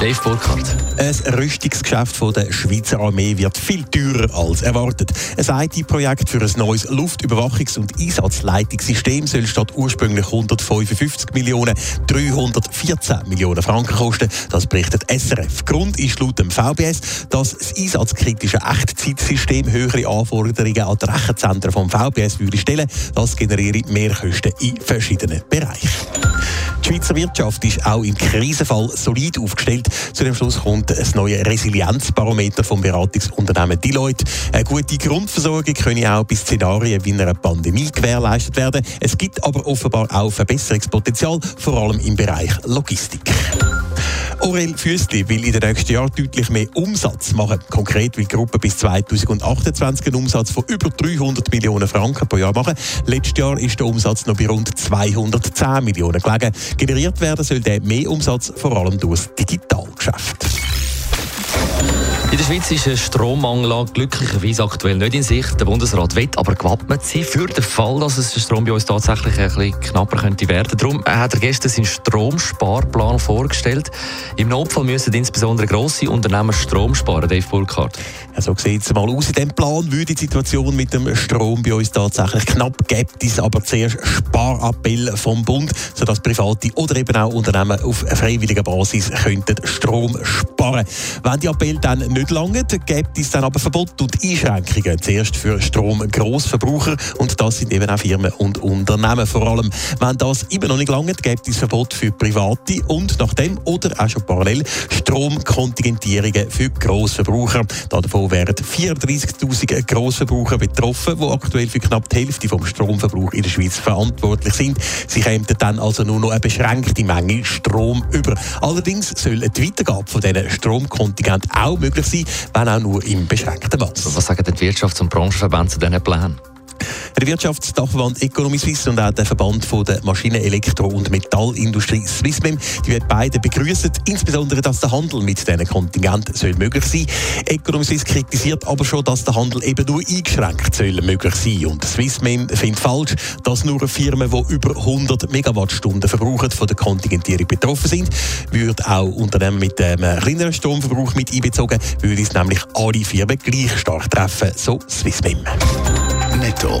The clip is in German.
Dave Burkhardt. Ein Rüstungsgeschäft von der Schweizer Armee wird viel teurer als erwartet. Ein IT-Projekt für ein neues Luftüberwachungs- und Einsatzleitungssystem soll statt ursprünglich 155 Millionen 314 Millionen Franken kosten. Das berichtet SRF. Grund ist laut dem VBS, dass das einsatzkritische Echtzeitsystem höhere Anforderungen an die Rechenzentren vom VBS würde stellen. Das generiere Mehrkosten in verschiedenen Bereichen. Die Schweizer Wirtschaft ist auch im Krisenfall solid aufgestellt. Zu dem Schluss kommt ein neues Resilienzbarometer vom Beratungsunternehmen Deloitte. Eine gute Grundversorgung könne auch bei Szenarien wie einer Pandemie gewährleistet werden. Es gibt aber offenbar auch Verbesserungspotenzial, vor allem im Bereich Logistik. Aurel Füssli will in den nächsten Jahren deutlich mehr Umsatz machen. Konkret will die Gruppe bis 2028 einen Umsatz von über 300 Millionen Franken pro Jahr machen. Letztes Jahr ist der Umsatz noch bei rund 210 Millionen gelegen. Generiert werden soll der mehr Umsatz vor allem durch das Digitalgeschäft. In der Schweiz ist ein Strommangel glücklicherweise aktuell nicht in Sicht. Der Bundesrat will aber gewappnet sein für den Fall, dass es der Strom bei uns tatsächlich ein bisschen knapper könnte werden. Darum hat er gestern seinen Stromsparplan vorgestellt. Im Notfall müssen insbesondere grosse Unternehmen Strom sparen, Dave Burkhardt. Ja, so sieht es mal aus. In diesem Plan würde die Situation mit dem Strom bei uns tatsächlich knapp. Gibt es aber zuerst Sparappell vom Bund, sodass Private oder eben auch Unternehmen auf freiwilliger Basis könnten Strom sparen. Wenn die Appell dann nicht lange, gibt es dann aber Verbot und Einschränkungen. Zuerst für Stromgrossverbraucher und das sind eben auch Firmen und Unternehmen vor allem. Wenn das immer noch nicht lange, gibt es Verbot für Private und nachdem oder auch schon parallel Stromkontingentierungen für Grossverbraucher. Davon wären 34'000 Grossverbraucher betroffen, die aktuell für knapp die Hälfte vom Stromverbrauch in der Schweiz verantwortlich sind. Sie kämen dann also nur noch eine beschränkte Menge Strom über. Allerdings soll die Weitergabe von diesen Stromkontingent auch möglich sein, wenn auch nur im beschränkten Maß. Was sagen die Wirtschafts- und Branchenverbände zu diesen Plänen? Der Wirtschaftsdachverband Economy Suisse und auch der Verband von der Maschinen-, Elektro- und Metallindustrie Swissmem, die werden beide begrüßen, insbesondere, dass der Handel mit diesen Kontingenten soll möglich sein. Economy Suisse kritisiert aber schon, dass der Handel eben nur eingeschränkt soll möglich sein. Und Swissmem findet falsch, dass nur Firmen, die über 100 Megawattstunden verbrauchen, von der Kontingentierung betroffen sind. Würde auch Unternehmen mit einem kleineren Stromverbrauch mit einbezogen, würde es nämlich alle Firmen gleich stark treffen, so Swissmem. Netto.